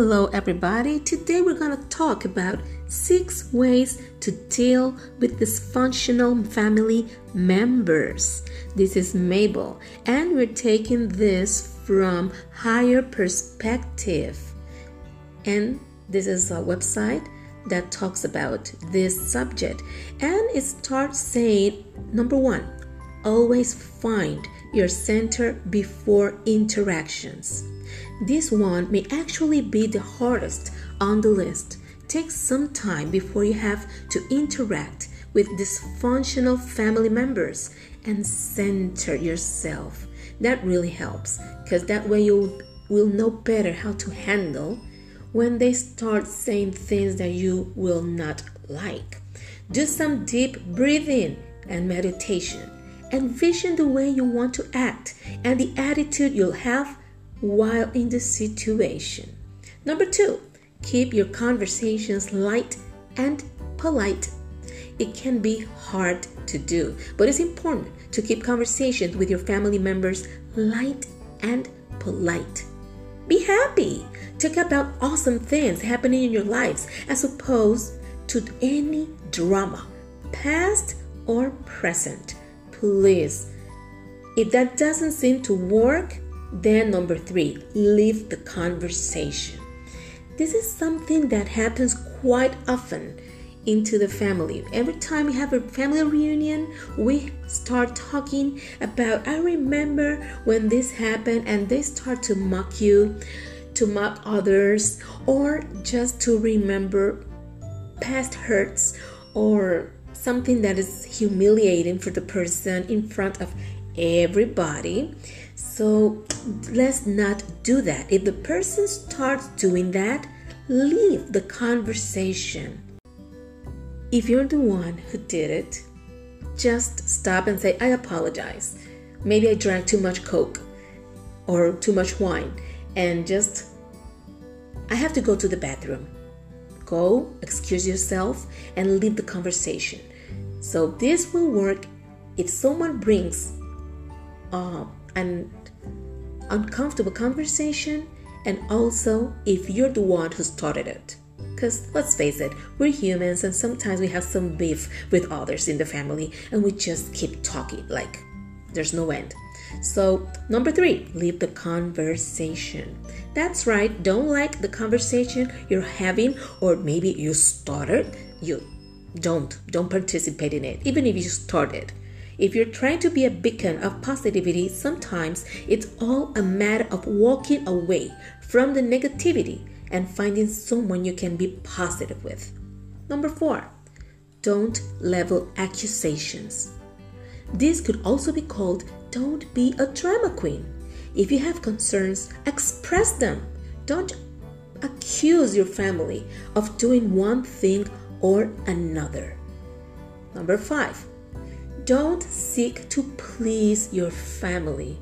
Hello, everybody. Today we're going to talk about six ways to deal with dysfunctional family members. This is Mabel, and we're taking this from Higher Perspective. And this is a website that talks about this subject. And it starts saying number one, always find your center before interactions. This one may actually be the hardest on the list. Take some time before you have to interact with dysfunctional family members and center yourself. That really helps because that way you will know better how to handle when they start saying things that you will not like. Do some deep breathing and meditation. Envision the way you want to act and the attitude you'll have while in the situation. Number two, keep your conversations light and polite. It can be hard to do, but it's important to keep conversations with your family members light and polite. Be happy. Talk about awesome things happening in your lives as opposed to any drama, past or present. Please. If that doesn't seem to work, then, number three, leave the conversation. This is something that happens quite often into the family. Every time we have a family reunion, we start talking about, I remember when this happened, and they start to mock you, to mock others, or just to remember past hurts or something that is humiliating for the person in front of everybody. So let's not do that. If the person starts doing that, leave the conversation. If you're the one who did it, just stop and say, I apologize. Maybe I drank too much Coke or too much wine, and just, I have to go to the bathroom. Go, excuse yourself, and leave the conversation. So, this will work if someone brings uh, an uncomfortable conversation, and also if you're the one who started it. Because let's face it, we're humans and sometimes we have some beef with others in the family and we just keep talking like there's no end. So, number three, leave the conversation. That's right, don't like the conversation you're having, or maybe you started, you don't, don't participate in it, even if you started. If you're trying to be a beacon of positivity, sometimes it's all a matter of walking away from the negativity and finding someone you can be positive with. Number four, don't level accusations. This could also be called don't be a drama queen. If you have concerns, express them. Don't accuse your family of doing one thing or another. Number five, don't seek to please your family.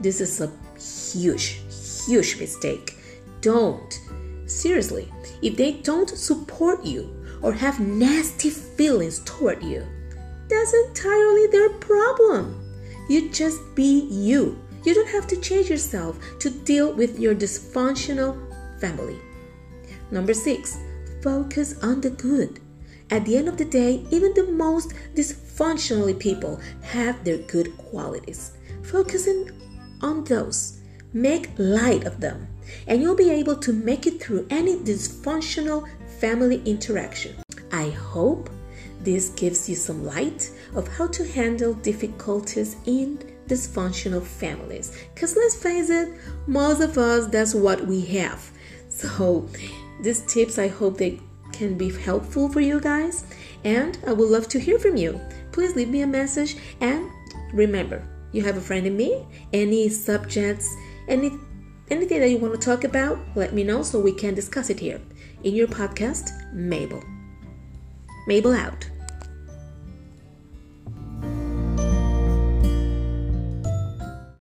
This is a huge, huge mistake. Don't. Seriously, if they don't support you or have nasty feelings toward you, that's entirely their problem. You just be you. You don't have to change yourself to deal with your dysfunctional family. Number six, focus on the good. At the end of the day, even the most dysfunctionally people have their good qualities. Focusing on those, make light of them, and you'll be able to make it through any dysfunctional family interaction. I hope this gives you some light of how to handle difficulties in dysfunctional families. Because let's face it, most of us, that's what we have. So, these tips, I hope they can be helpful for you guys. And I would love to hear from you. Please leave me a message. And remember, you have a friend in me. Any subjects, any anything that you want to talk about, let me know so we can discuss it here in your podcast, Mabel. Mabel out.